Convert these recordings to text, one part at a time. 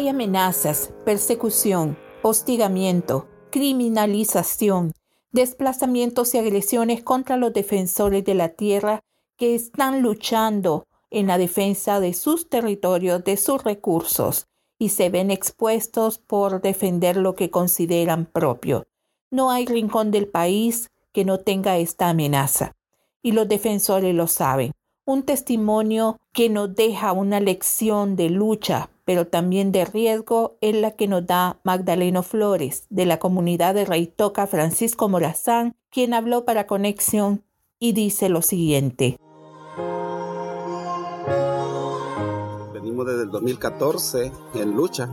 Hay amenazas, persecución, hostigamiento, criminalización, desplazamientos y agresiones contra los defensores de la tierra que están luchando en la defensa de sus territorios, de sus recursos, y se ven expuestos por defender lo que consideran propio. No hay rincón del país que no tenga esta amenaza, y los defensores lo saben. Un testimonio que nos deja una lección de lucha, pero también de riesgo, es la que nos da Magdaleno Flores, de la comunidad de Reitoca Francisco Morazán, quien habló para Conexión y dice lo siguiente. Venimos desde el 2014 en lucha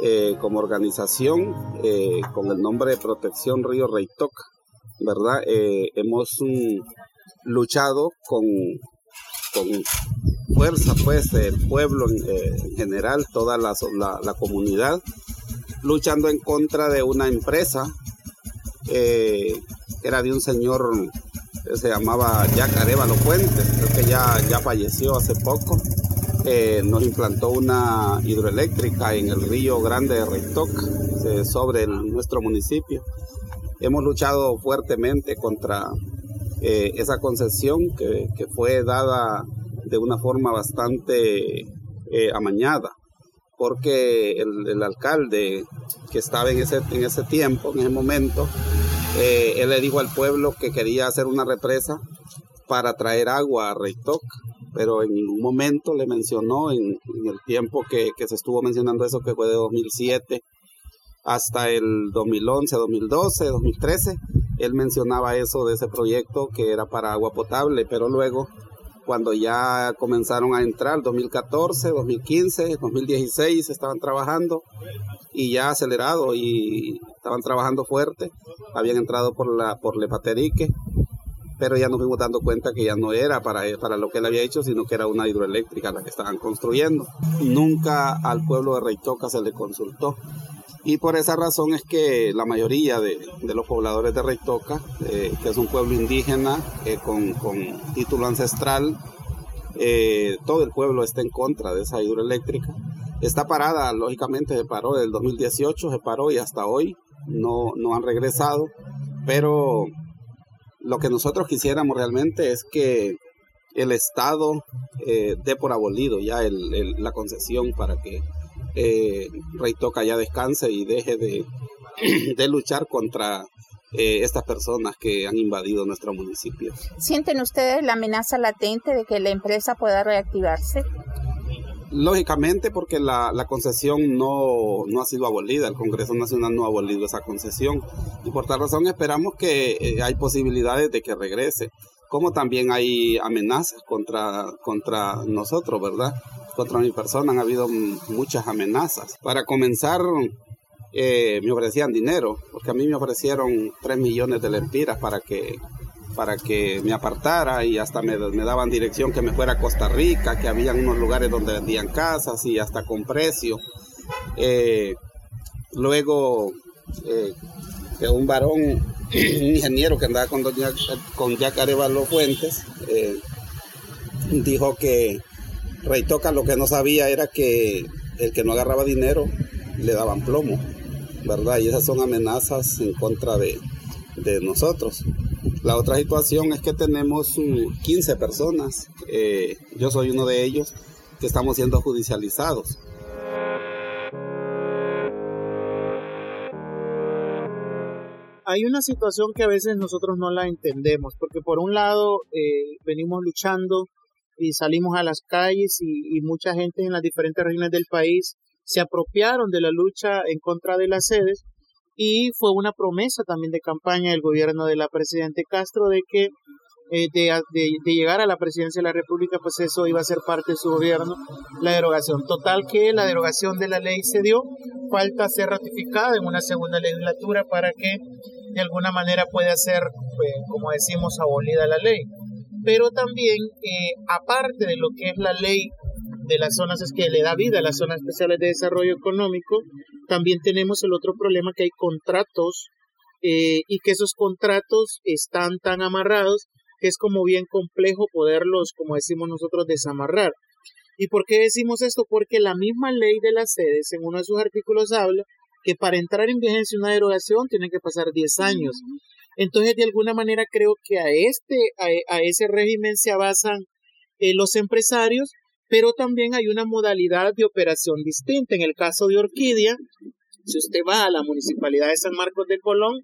eh, como organización eh, con el nombre de Protección Río Reitoca, ¿verdad? Eh, hemos mm, luchado con, con fuerza, pues, el pueblo en, general, toda la, la, comunidad, luchando en contra de una empresa que era de un señor que se llamaba Jack Arevalo Fuentes, que ya, ya falleció hace poco eh, nos implantó una hidroeléctrica en el río Grande de Reitoc, eh, sobre nuestro municipio. Hemos luchado fuertemente contra eh, esa concesión que, fue dada de una forma bastante amañada, porque el, alcalde que estaba en ese, en ese tiempo, en ese momento, él le dijo al pueblo que quería hacer una represa para traer agua a Reitoc pero en ningún momento le mencionó en, el tiempo que, se estuvo mencionando eso, que fue de 2007 hasta el 2011, 2012, 2013, él mencionaba eso de ese proyecto que era para agua potable, pero luego cuando ya comenzaron a entrar, 2014, 2015, 2016, estaban trabajando y ya acelerado y estaban trabajando fuerte, habían entrado por la por Lepaterique pero ya nos fuimos dando cuenta que ya no era para, para lo que él había hecho, sino que era una hidroeléctrica la que estaban construyendo. Nunca al pueblo de Reitoca se le consultó. Y por esa razón es que la mayoría de, de los pobladores de Reitoca, eh, que es un pueblo indígena eh, con, con, título ancestral, eh, todo el pueblo está en contra de esa hidroeléctrica. Está parada, lógicamente se paró del 2018, se paró y hasta hoy no, no han regresado, pero lo que nosotros quisiéramos realmente es que el Estado dé por abolido ya la concesión para que eh, Rey Toca ya descanse y deje de, de luchar contra eh, estas personas que han invadido nuestro municipio. ¿Sienten ustedes la amenaza latente de que la empresa pueda reactivarse? Lógicamente, porque la, concesión no, ha sido abolida, el Congreso Nacional no ha abolido esa concesión. Y por tal razón esperamos que eh, hay posibilidades de que regrese, como también hay amenazas contra, contra nosotros, ¿verdad? Contra mi persona han habido muchas amenazas. Para comenzar, eh, me ofrecían dinero, porque a mí me ofrecieron 3 millones de lempiras para que para que me apartara y hasta me, daban dirección que me fuera a Costa Rica, que había unos lugares donde vendían casas y hasta con precio. Eh, luego, eh, un varón, un ingeniero que andaba con, doña, con Jack Fuentes, dijo que Rey Toca lo que no sabía era que el que no agarraba dinero le daban plomo, ¿verdad? Y esas son amenazas en contra de, de nosotros. La otra situación es que tenemos 15 personas, eh, yo soy uno de ellos, que estamos siendo judicializados. Hay una situación que a veces nosotros no la entendemos, porque por un lado eh, venimos luchando y salimos a las calles y, y mucha gente en las diferentes regiones del país se apropiaron de la lucha en contra de las sedes, y fue una promesa también de campaña del gobierno de la presidente Castro de que eh, de, llegar a la presidencia de la República, pues eso iba a ser parte de su gobierno, la derogación. Total que la derogación de la ley se dio, falta ser ratificada en una segunda legislatura para que de alguna manera pueda ser, pues, como decimos, abolida la ley. Pero también, eh, aparte de lo que es la ley de las zonas es que le da vida a las zonas especiales de desarrollo económico, también tenemos el otro problema que hay contratos eh, y que esos contratos están tan amarrados que es como bien complejo poderlos, como decimos nosotros, desamarrar. ¿Y por qué decimos esto? Porque la misma ley de las sedes, en uno de sus artículos, habla que para entrar en vigencia una derogación tiene que pasar 10 años. Entonces, de alguna manera, creo que a, este, a, ese régimen se basan eh, los empresarios, pero también hay una modalidad de operación distinta. En el caso de Orquídea, si usted va a la municipalidad de San Marcos de Colón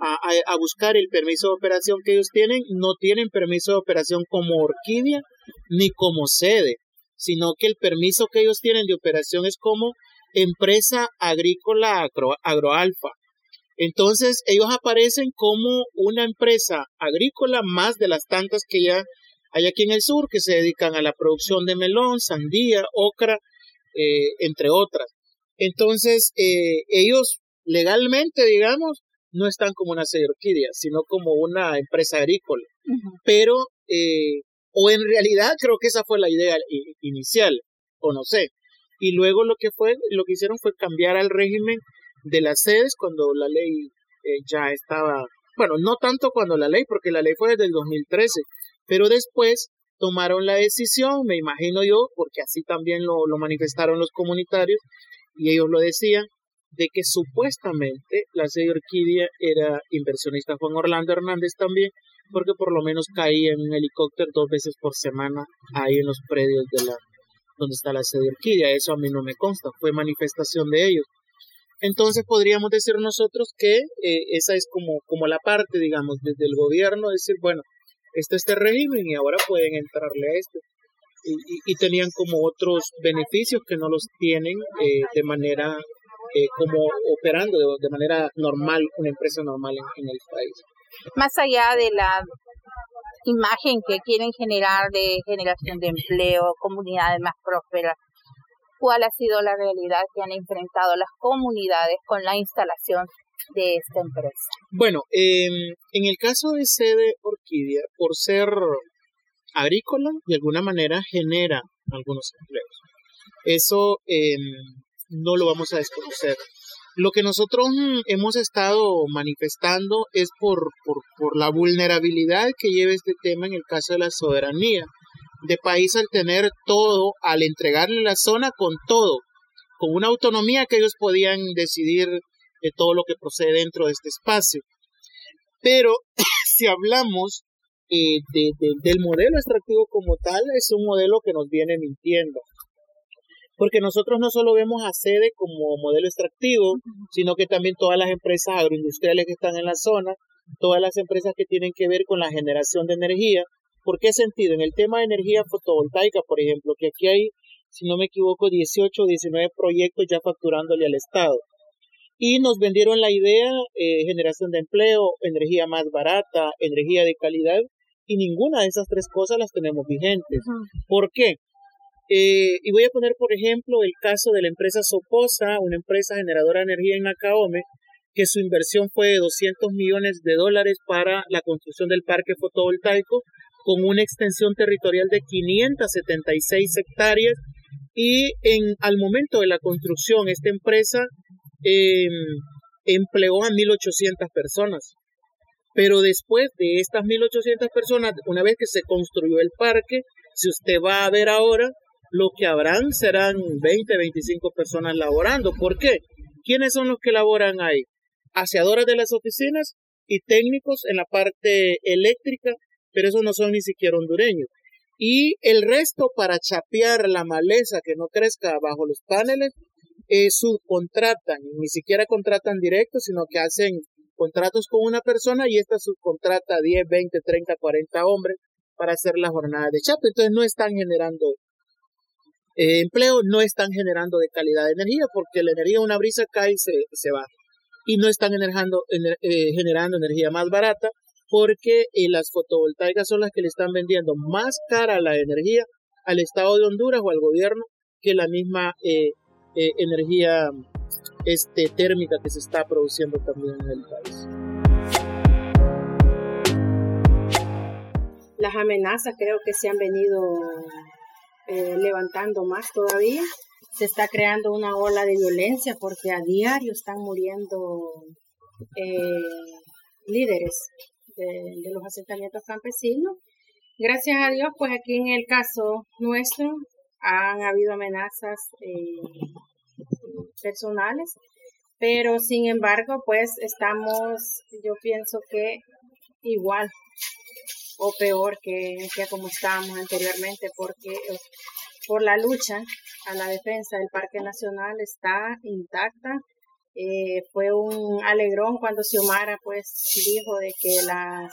a, a, buscar el permiso de operación que ellos tienen, no tienen permiso de operación como Orquídea ni como sede sino que el permiso que ellos tienen de operación es como empresa agrícola agroalfa. Entonces ellos aparecen como una empresa agrícola más de las tantas que ya hay aquí en el sur que se dedican a la producción de melón, sandía, ocra, eh, entre otras. Entonces eh, ellos legalmente, digamos, no están como una orquídea, sino como una empresa agrícola. Pero eh, o en realidad creo que esa fue la idea inicial, o no sé. Y luego lo que fue, lo que hicieron fue cambiar al régimen de las sedes cuando la ley eh, ya estaba, bueno, no tanto cuando la ley, porque la ley fue desde el 2013, pero después tomaron la decisión, me imagino yo, porque así también lo, lo manifestaron los comunitarios, y ellos lo decían, de que supuestamente la sede Orquídea era inversionista Juan Orlando Hernández también, porque por lo menos caía en un helicóptero dos veces por semana ahí en los predios de la donde está la sede Orquídea. Eso a mí no me consta, fue manifestación de ellos. Entonces podríamos decir nosotros que eh, esa es como, como la parte, digamos, desde el gobierno, decir, bueno, este es este régimen y ahora pueden entrarle a esto. Y, tenían como otros beneficios que no los tienen eh, de manera eh, como operando de, manera normal, una empresa normal en el país más allá de la imagen que quieren generar de generación de empleo, comunidades más prósperas, ¿cuál ha sido la realidad que han enfrentado las comunidades con la instalación de esta empresa? Bueno, em, en el caso de sede Orquídea, por ser agrícola, de alguna manera genera algunos empleos. Eso em, no lo vamos a desconocer. Lo que nosotros mm, hemos estado manifestando es por, por, la vulnerabilidad que lleva este tema en el caso de la soberanía de país al tener todo, al entregarle la zona con todo, con una autonomía que ellos podían decidir de todo lo que procede dentro de este espacio. Pero si hablamos eh, del modelo extractivo como tal, es un modelo que nos viene mintiendo porque nosotros no solo vemos a sede como modelo extractivo, sino que también todas las empresas agroindustriales que están en la zona, todas las empresas que tienen que ver con la generación de energía. ¿Por qué sentido? En el tema de energía fotovoltaica, por ejemplo, que aquí hay, si no me equivoco, 18 o 19 proyectos ya facturándole al Estado. Y nos vendieron la idea, eh, generación de empleo, energía más barata, energía de calidad, y ninguna de esas tres cosas las tenemos vigentes. ¿Por qué? Eh, y voy a poner, por ejemplo, el caso de la empresa Soposa, una empresa generadora de energía en Nacaome, que su inversión fue de 200 millones de dólares para la construcción del parque fotovoltaico, con una extensión territorial de 576 hectáreas. Y en, al momento de la construcción, esta empresa em, empleó a 1.800 personas. Pero después de estas 1.800 personas, una vez que se construyó el parque, si usted va a ver ahora, lo que habrán serán 20, 25 personas laborando. ¿Por qué? ¿Quiénes son los que laboran ahí? Aseadoras de las oficinas y técnicos en la parte eléctrica, pero esos no son ni siquiera hondureños. Y el resto para chapear la maleza que no crezca bajo los paneles, eh, subcontratan, ni siquiera contratan directo, sino que hacen contratos con una persona y esta subcontrata 10, 20, 30, 40 hombres para hacer la jornada de chape. Entonces no están generando eh, empleo no están generando de calidad de energía porque la energía una brisa cae y se, se va y no están generando, eh, generando energía más barata porque eh, las fotovoltaicas son las que le están vendiendo más cara la energía al Estado de Honduras o al gobierno que la misma energía este, térmica que se está produciendo también en el país. Las amenazas creo que se han venido eh, levantando más todavía. Se está creando una ola de violencia porque a diario están muriendo eh, líderes de, los asentamientos campesinos. Gracias a Dios, pues aquí en el caso nuestro han habido amenazas eh, personales, pero sin embargo, pues estamos, yo pienso que igual o peor que, que como estábamos anteriormente, porque eh, por la lucha a la defensa del Parque Nacional está intacta. Eh, fue un alegrón cuando Xiomara pues dijo de que las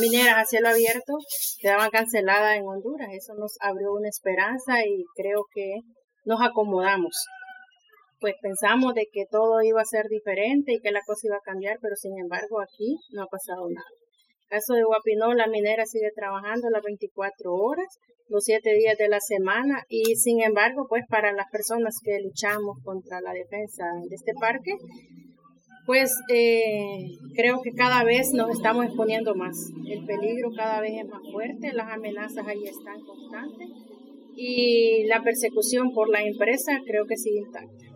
mineras a cielo abierto quedaban canceladas en Honduras. Eso nos abrió una esperanza y creo que nos acomodamos. Pues pensamos de que todo iba a ser diferente y que la cosa iba a cambiar, pero sin embargo aquí no ha pasado nada caso de Guapinó, la minera sigue trabajando las 24 horas, los 7 días de la semana y sin embargo, pues para las personas que luchamos contra la defensa de este parque, pues eh, creo que cada vez nos estamos exponiendo más. El peligro cada vez es más fuerte, las amenazas ahí están constantes y la persecución por la empresa creo que sigue intacta.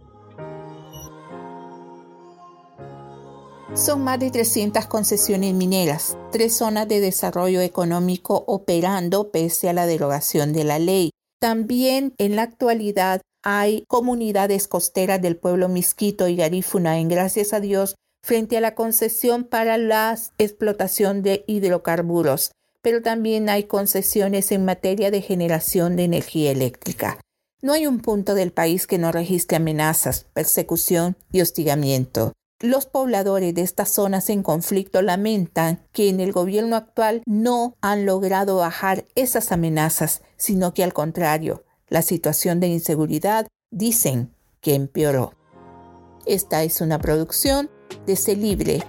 Son más de 300 concesiones mineras, tres zonas de desarrollo económico operando pese a la derogación de la ley. También en la actualidad hay comunidades costeras del pueblo Misquito y Garífuna en gracias a Dios frente a la concesión para la explotación de hidrocarburos, pero también hay concesiones en materia de generación de energía eléctrica. No hay un punto del país que no registre amenazas, persecución y hostigamiento. Los pobladores de estas zonas en conflicto lamentan que en el gobierno actual no han logrado bajar esas amenazas, sino que al contrario, la situación de inseguridad dicen que empeoró. Esta es una producción de C Libre